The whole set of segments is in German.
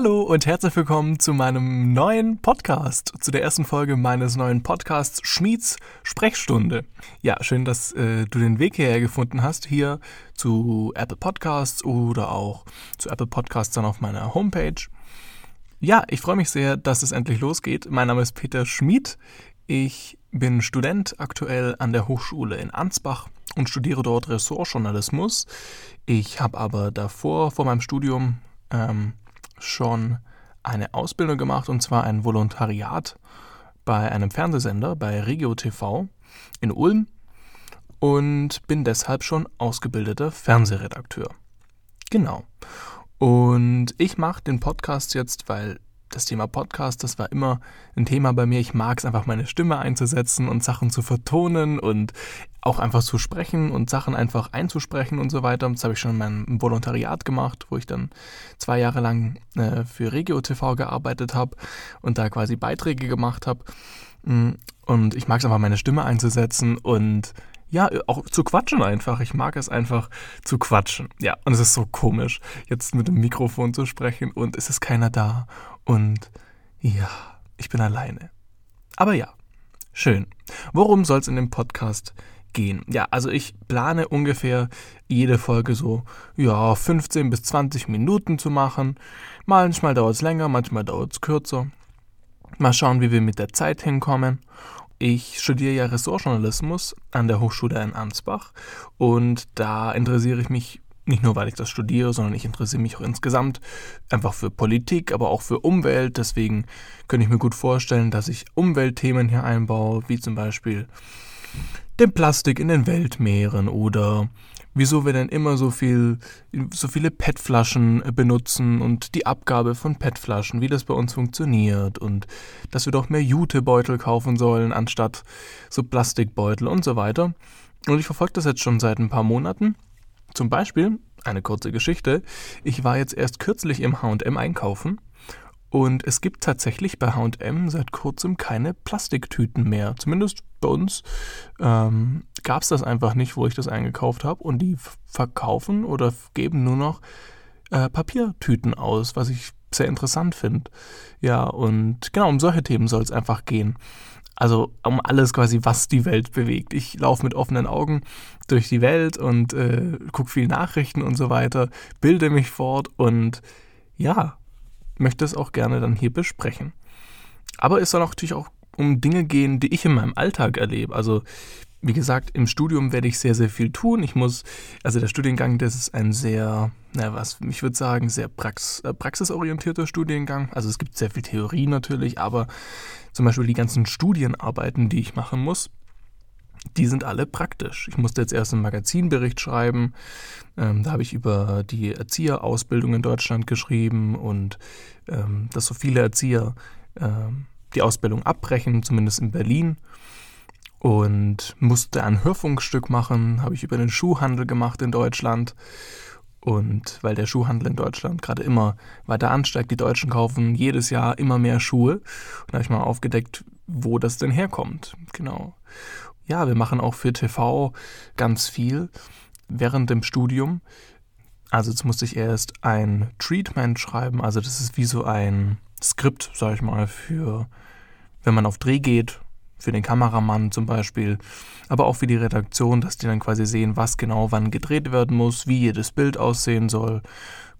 Hallo und herzlich willkommen zu meinem neuen Podcast, zu der ersten Folge meines neuen Podcasts Schmieds Sprechstunde. Ja, schön, dass äh, du den Weg hierher gefunden hast, hier zu Apple Podcasts oder auch zu Apple Podcasts dann auf meiner Homepage. Ja, ich freue mich sehr, dass es endlich losgeht. Mein Name ist Peter Schmid. Ich bin Student aktuell an der Hochschule in Ansbach und studiere dort Ressortjournalismus. Ich habe aber davor, vor meinem Studium, ähm, schon eine Ausbildung gemacht und zwar ein Volontariat bei einem Fernsehsender, bei Regio TV in Ulm und bin deshalb schon ausgebildeter Fernsehredakteur. Genau. Und ich mache den Podcast jetzt, weil das Thema Podcast, das war immer ein Thema bei mir. Ich mag es einfach, meine Stimme einzusetzen und Sachen zu vertonen und auch einfach zu sprechen und Sachen einfach einzusprechen und so weiter. Das habe ich schon in meinem Volontariat gemacht, wo ich dann zwei Jahre lang äh, für Regio TV gearbeitet habe und da quasi Beiträge gemacht habe. Mm, und ich mag es einfach, meine Stimme einzusetzen und ja, auch zu quatschen einfach. Ich mag es einfach zu quatschen. Ja, und es ist so komisch, jetzt mit dem Mikrofon zu sprechen und es ist keiner da. Und ja, ich bin alleine. Aber ja, schön. Worum soll es in dem Podcast gehen? Ja, also ich plane ungefähr jede Folge so, ja, 15 bis 20 Minuten zu machen. Manchmal dauert es länger, manchmal dauert es kürzer. Mal schauen, wie wir mit der Zeit hinkommen. Ich studiere ja Ressortjournalismus an der Hochschule in Ansbach und da interessiere ich mich nicht nur, weil ich das studiere, sondern ich interessiere mich auch insgesamt einfach für Politik, aber auch für Umwelt. Deswegen könnte ich mir gut vorstellen, dass ich Umweltthemen hier einbaue, wie zum Beispiel den Plastik in den Weltmeeren oder wieso wir denn immer so viel, so viele PET-Flaschen benutzen und die Abgabe von PET-Flaschen, wie das bei uns funktioniert und dass wir doch mehr Jutebeutel kaufen sollen anstatt so Plastikbeutel und so weiter. Und ich verfolge das jetzt schon seit ein paar Monaten. Zum Beispiel, eine kurze Geschichte, ich war jetzt erst kürzlich im HM einkaufen und es gibt tatsächlich bei HM seit kurzem keine Plastiktüten mehr. Zumindest bei uns ähm, gab es das einfach nicht, wo ich das eingekauft habe. Und die verkaufen oder geben nur noch äh, Papiertüten aus, was ich sehr interessant finde. Ja, und genau um solche Themen soll es einfach gehen. Also um alles quasi, was die Welt bewegt. Ich laufe mit offenen Augen durch die Welt und äh, gucke viel Nachrichten und so weiter, bilde mich fort und ja, möchte es auch gerne dann hier besprechen. Aber es soll natürlich auch um Dinge gehen, die ich in meinem Alltag erlebe. Also wie gesagt, im Studium werde ich sehr, sehr viel tun. Ich muss, also der Studiengang, das ist ein sehr, na was, ich würde sagen, sehr prax, äh, praxisorientierter Studiengang. Also es gibt sehr viel Theorie natürlich, aber zum Beispiel die ganzen Studienarbeiten, die ich machen muss, die sind alle praktisch. Ich musste jetzt erst einen Magazinbericht schreiben. Ähm, da habe ich über die Erzieherausbildung in Deutschland geschrieben und ähm, dass so viele Erzieher ähm, die Ausbildung abbrechen, zumindest in Berlin und musste ein Hörfunkstück machen, habe ich über den Schuhhandel gemacht in Deutschland. Und weil der Schuhhandel in Deutschland gerade immer weiter ansteigt, die Deutschen kaufen jedes Jahr immer mehr Schuhe. Und da habe ich mal aufgedeckt, wo das denn herkommt. Genau. Ja, wir machen auch für TV ganz viel während dem Studium. Also jetzt musste ich erst ein Treatment schreiben. Also das ist wie so ein Skript, sag ich mal, für wenn man auf Dreh geht für den Kameramann zum Beispiel, aber auch für die Redaktion, dass die dann quasi sehen, was genau wann gedreht werden muss, wie jedes Bild aussehen soll.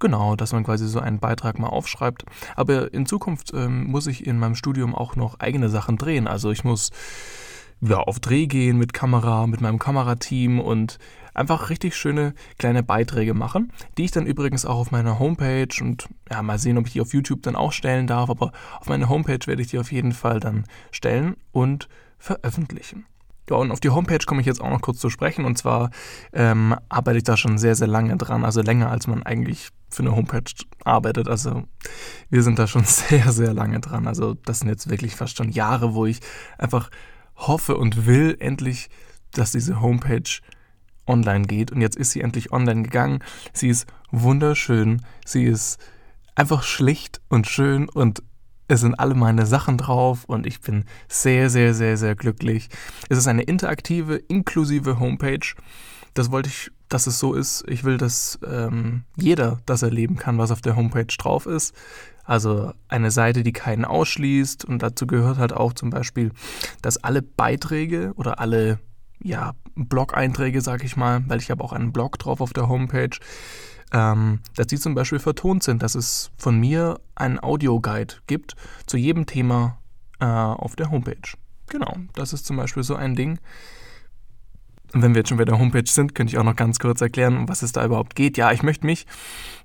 Genau, dass man quasi so einen Beitrag mal aufschreibt. Aber in Zukunft ähm, muss ich in meinem Studium auch noch eigene Sachen drehen. Also ich muss ja, auf Dreh gehen mit Kamera, mit meinem Kamerateam und einfach richtig schöne kleine Beiträge machen, die ich dann übrigens auch auf meiner Homepage und ja, mal sehen, ob ich die auf YouTube dann auch stellen darf, aber auf meiner Homepage werde ich die auf jeden Fall dann stellen und veröffentlichen. Ja, und auf die Homepage komme ich jetzt auch noch kurz zu sprechen. Und zwar ähm, arbeite ich da schon sehr, sehr lange dran, also länger als man eigentlich für eine Homepage arbeitet. Also wir sind da schon sehr, sehr lange dran. Also das sind jetzt wirklich fast schon Jahre, wo ich einfach hoffe und will endlich, dass diese Homepage online geht. Und jetzt ist sie endlich online gegangen. Sie ist wunderschön. Sie ist einfach schlicht und schön und es sind alle meine Sachen drauf und ich bin sehr, sehr, sehr, sehr glücklich. Es ist eine interaktive, inklusive Homepage. Das wollte ich, dass es so ist. Ich will, dass ähm, jeder das erleben kann, was auf der Homepage drauf ist. Also eine Seite, die keinen ausschließt und dazu gehört halt auch zum Beispiel, dass alle Beiträge oder alle ja, Blog-Einträge, sag ich mal, weil ich habe auch einen Blog drauf auf der Homepage, ähm, dass die zum Beispiel vertont sind, dass es von mir einen Audioguide gibt zu jedem Thema äh, auf der Homepage. Genau, das ist zum Beispiel so ein Ding. Und wenn wir jetzt schon bei der Homepage sind, könnte ich auch noch ganz kurz erklären, um was es da überhaupt geht. Ja, ich möchte mich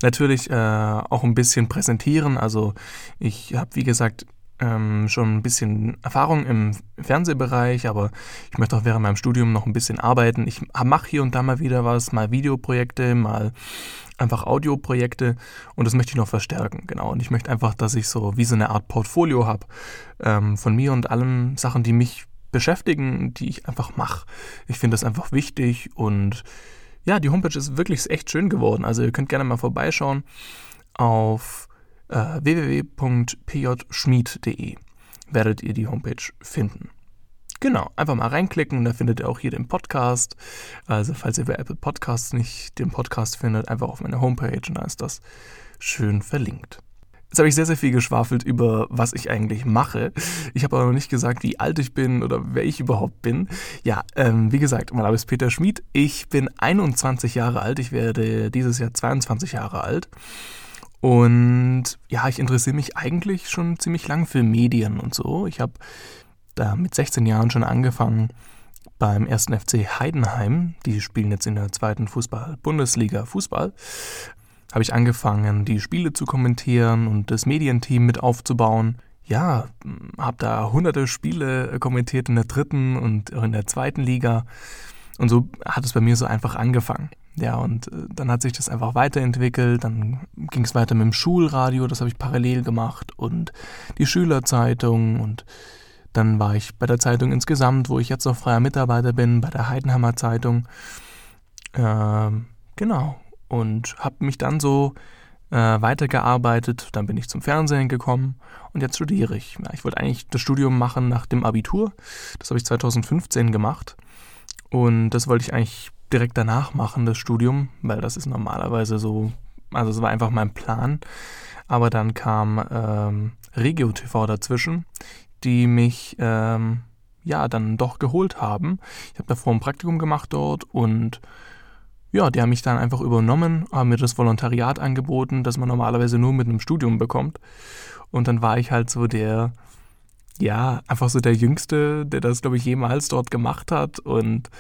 natürlich äh, auch ein bisschen präsentieren. Also ich habe, wie gesagt, ähm, schon ein bisschen Erfahrung im Fernsehbereich, aber ich möchte auch während meinem Studium noch ein bisschen arbeiten. Ich mache hier und da mal wieder was, mal Videoprojekte, mal einfach Audioprojekte und das möchte ich noch verstärken, genau. Und ich möchte einfach, dass ich so wie so eine Art Portfolio habe ähm, von mir und allen Sachen, die mich beschäftigen, die ich einfach mache. Ich finde das einfach wichtig und ja, die Homepage ist wirklich echt schön geworden. Also ihr könnt gerne mal vorbeischauen auf äh, www.pjschmied.de werdet ihr die Homepage finden. Genau, einfach mal reinklicken, da findet ihr auch hier den Podcast. Also falls ihr bei Apple Podcasts nicht den Podcast findet, einfach auf meine Homepage und da ist das schön verlinkt. Jetzt habe ich sehr, sehr viel geschwafelt über, was ich eigentlich mache. Ich habe aber noch nicht gesagt, wie alt ich bin oder wer ich überhaupt bin. Ja, ähm, wie gesagt, mein Name ist Peter Schmid. Ich bin 21 Jahre alt. Ich werde dieses Jahr 22 Jahre alt. Und ja, ich interessiere mich eigentlich schon ziemlich lang für Medien und so. Ich habe da mit 16 Jahren schon angefangen beim ersten FC Heidenheim. Die spielen jetzt in der zweiten Fußball-Bundesliga Fußball. Habe ich angefangen, die Spiele zu kommentieren und das Medienteam mit aufzubauen. Ja, habe da hunderte Spiele kommentiert in der dritten und in der zweiten Liga. Und so hat es bei mir so einfach angefangen. Ja, und äh, dann hat sich das einfach weiterentwickelt. Dann ging es weiter mit dem Schulradio, das habe ich parallel gemacht und die Schülerzeitung und dann war ich bei der Zeitung insgesamt, wo ich jetzt noch freier Mitarbeiter bin, bei der Heidenhammer Zeitung. Ähm, genau. Und habe mich dann so äh, weitergearbeitet. Dann bin ich zum Fernsehen gekommen und jetzt studiere ich. Ja, ich wollte eigentlich das Studium machen nach dem Abitur. Das habe ich 2015 gemacht. Und das wollte ich eigentlich direkt danach machen, das Studium, weil das ist normalerweise so, also es war einfach mein Plan. Aber dann kam ähm, Regio TV dazwischen, die mich ähm, ja dann doch geholt haben. Ich habe davor ein Praktikum gemacht dort und ja, die haben mich dann einfach übernommen, haben mir das Volontariat angeboten, das man normalerweise nur mit einem Studium bekommt. Und dann war ich halt so der, ja, einfach so der Jüngste, der das, glaube ich, jemals dort gemacht hat und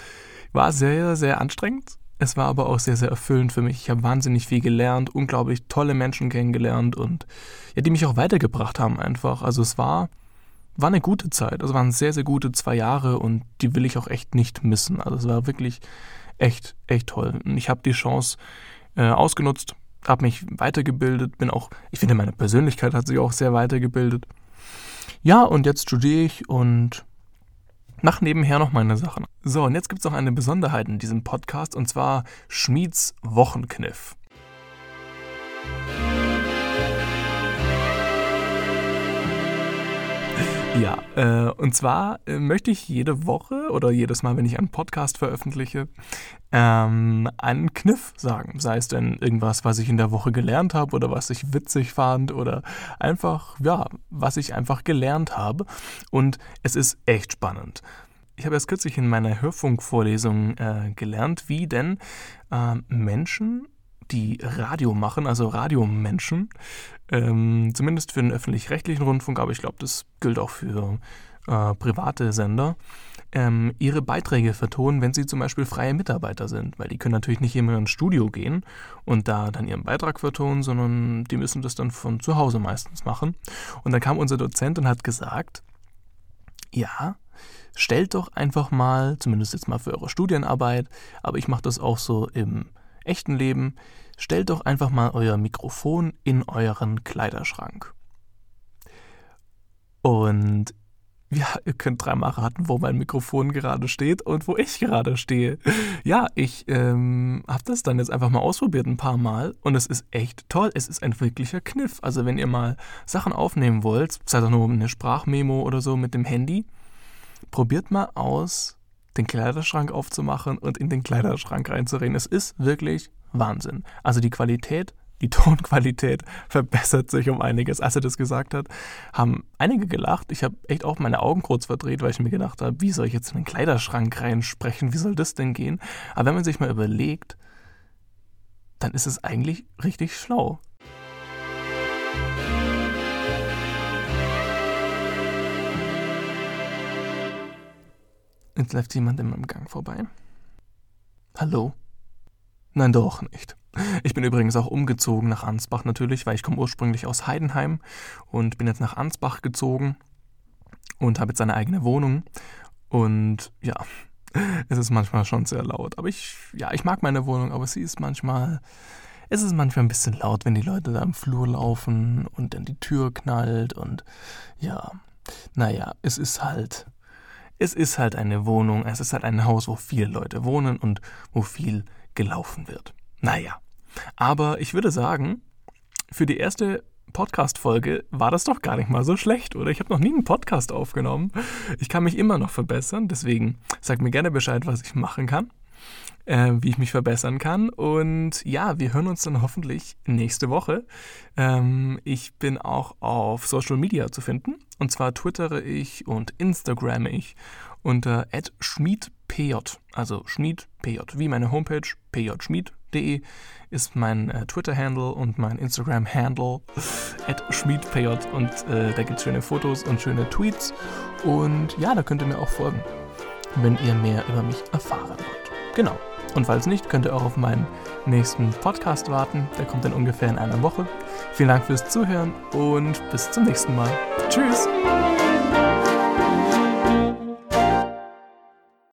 war sehr, sehr anstrengend. Es war aber auch sehr, sehr erfüllend für mich. Ich habe wahnsinnig viel gelernt, unglaublich tolle Menschen kennengelernt und ja, die mich auch weitergebracht haben einfach. Also es war, war eine gute Zeit. Also waren sehr, sehr gute zwei Jahre und die will ich auch echt nicht missen. Also es war wirklich echt, echt toll. Und ich habe die Chance äh, ausgenutzt, habe mich weitergebildet, bin auch, ich finde, meine Persönlichkeit hat sich auch sehr weitergebildet. Ja, und jetzt studiere ich und mach nebenher noch meine Sachen. So, und jetzt gibt es noch eine Besonderheit in diesem Podcast und zwar Schmieds Wochenkniff. Ja, äh, und zwar äh, möchte ich jede Woche oder jedes Mal, wenn ich einen Podcast veröffentliche, ähm, einen Kniff sagen. Sei es denn irgendwas, was ich in der Woche gelernt habe oder was ich witzig fand oder einfach, ja, was ich einfach gelernt habe. Und es ist echt spannend. Ich habe erst kürzlich in meiner Hörfunkvorlesung äh, gelernt, wie denn äh, Menschen die Radio machen, also Radiomenschen, ähm, zumindest für den öffentlich-rechtlichen Rundfunk, aber ich glaube, das gilt auch für äh, private Sender, ähm, ihre Beiträge vertonen, wenn sie zum Beispiel freie Mitarbeiter sind, weil die können natürlich nicht immer ins Studio gehen und da dann ihren Beitrag vertonen, sondern die müssen das dann von zu Hause meistens machen. Und dann kam unser Dozent und hat gesagt, ja, stellt doch einfach mal, zumindest jetzt mal für eure Studienarbeit, aber ich mache das auch so im echten Leben, stellt doch einfach mal euer Mikrofon in euren Kleiderschrank. Und ja, ihr könnt dreimal raten, wo mein Mikrofon gerade steht und wo ich gerade stehe. Ja, ich ähm, habe das dann jetzt einfach mal ausprobiert ein paar Mal und es ist echt toll. Es ist ein wirklicher Kniff. Also wenn ihr mal Sachen aufnehmen wollt, sei auch nur eine Sprachmemo oder so mit dem Handy, probiert mal aus, den Kleiderschrank aufzumachen und in den Kleiderschrank reinzureden. Es ist wirklich Wahnsinn. Also die Qualität die Tonqualität verbessert sich um einiges. Als er das gesagt hat, haben einige gelacht. Ich habe echt auch meine Augen kurz verdreht, weil ich mir gedacht habe, wie soll ich jetzt in den Kleiderschrank reinsprechen? Wie soll das denn gehen? Aber wenn man sich mal überlegt, dann ist es eigentlich richtig schlau. Jetzt läuft jemand in meinem Gang vorbei. Hallo? Nein, doch nicht. Ich bin übrigens auch umgezogen nach Ansbach natürlich, weil ich komme ursprünglich aus Heidenheim und bin jetzt nach Ansbach gezogen und habe jetzt eine eigene Wohnung. Und ja, es ist manchmal schon sehr laut. Aber ich, ja, ich mag meine Wohnung, aber sie ist manchmal, es ist manchmal ein bisschen laut, wenn die Leute da im Flur laufen und dann die Tür knallt und ja, naja, es ist halt, es ist halt eine Wohnung, es ist halt ein Haus, wo viele Leute wohnen und wo viel gelaufen wird. Naja, aber ich würde sagen, für die erste Podcast-Folge war das doch gar nicht mal so schlecht, oder? Ich habe noch nie einen Podcast aufgenommen. Ich kann mich immer noch verbessern, deswegen sagt mir gerne Bescheid, was ich machen kann, äh, wie ich mich verbessern kann. Und ja, wir hören uns dann hoffentlich nächste Woche. Ähm, ich bin auch auf Social Media zu finden. Und zwar twittere ich und Instagramme ich unter schmiedpj, also schmiedpj, wie meine Homepage pjschmied.de ist mein äh, Twitter-Handle und mein Instagram-Handle schmiedpj und äh, da gibt es schöne Fotos und schöne Tweets und ja, da könnt ihr mir auch folgen, wenn ihr mehr über mich erfahren wollt. Genau. Und falls nicht, könnt ihr auch auf meinen nächsten Podcast warten. Der kommt dann ungefähr in einer Woche. Vielen Dank fürs Zuhören und bis zum nächsten Mal. Tschüss!